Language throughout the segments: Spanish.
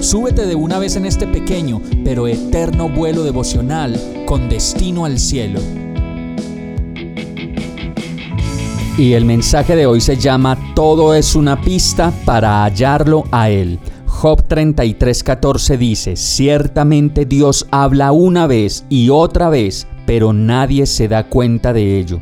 súbete de una vez en este pequeño pero eterno vuelo devocional con destino al cielo. Y el mensaje de hoy se llama Todo es una pista para hallarlo a Él. Job 33:14 dice, ciertamente Dios habla una vez y otra vez, pero nadie se da cuenta de ello.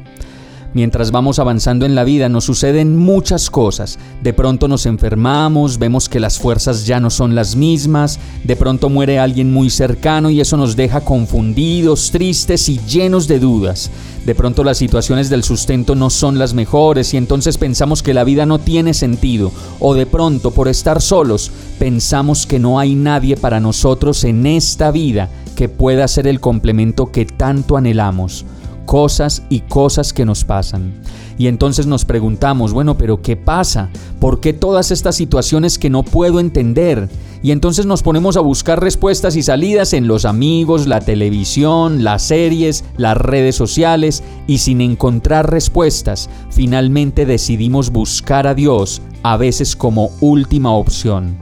Mientras vamos avanzando en la vida nos suceden muchas cosas. De pronto nos enfermamos, vemos que las fuerzas ya no son las mismas, de pronto muere alguien muy cercano y eso nos deja confundidos, tristes y llenos de dudas. De pronto las situaciones del sustento no son las mejores y entonces pensamos que la vida no tiene sentido. O de pronto, por estar solos, pensamos que no hay nadie para nosotros en esta vida que pueda ser el complemento que tanto anhelamos cosas y cosas que nos pasan. Y entonces nos preguntamos, bueno, pero ¿qué pasa? ¿Por qué todas estas situaciones que no puedo entender? Y entonces nos ponemos a buscar respuestas y salidas en los amigos, la televisión, las series, las redes sociales, y sin encontrar respuestas, finalmente decidimos buscar a Dios, a veces como última opción.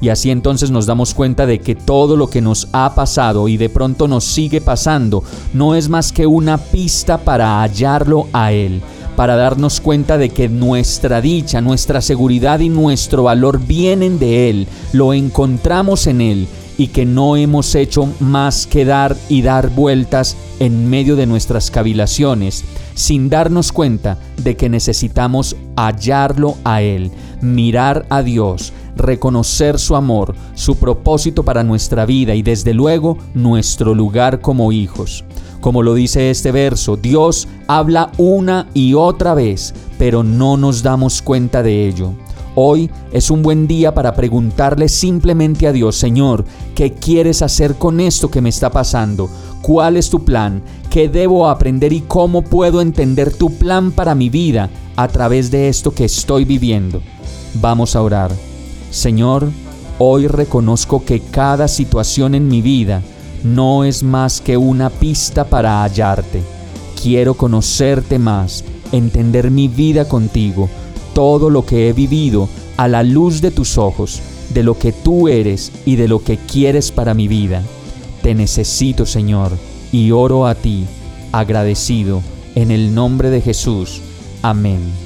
Y así entonces nos damos cuenta de que todo lo que nos ha pasado y de pronto nos sigue pasando no es más que una pista para hallarlo a Él, para darnos cuenta de que nuestra dicha, nuestra seguridad y nuestro valor vienen de Él, lo encontramos en Él y que no hemos hecho más que dar y dar vueltas en medio de nuestras cavilaciones, sin darnos cuenta de que necesitamos hallarlo a Él, mirar a Dios, reconocer su amor, su propósito para nuestra vida y desde luego nuestro lugar como hijos. Como lo dice este verso, Dios habla una y otra vez, pero no nos damos cuenta de ello. Hoy es un buen día para preguntarle simplemente a Dios, Señor, ¿qué quieres hacer con esto que me está pasando? ¿Cuál es tu plan? ¿Qué debo aprender y cómo puedo entender tu plan para mi vida a través de esto que estoy viviendo? Vamos a orar. Señor, hoy reconozco que cada situación en mi vida no es más que una pista para hallarte. Quiero conocerte más, entender mi vida contigo, todo lo que he vivido a la luz de tus ojos, de lo que tú eres y de lo que quieres para mi vida. Te necesito, Señor, y oro a ti, agradecido, en el nombre de Jesús. Amén.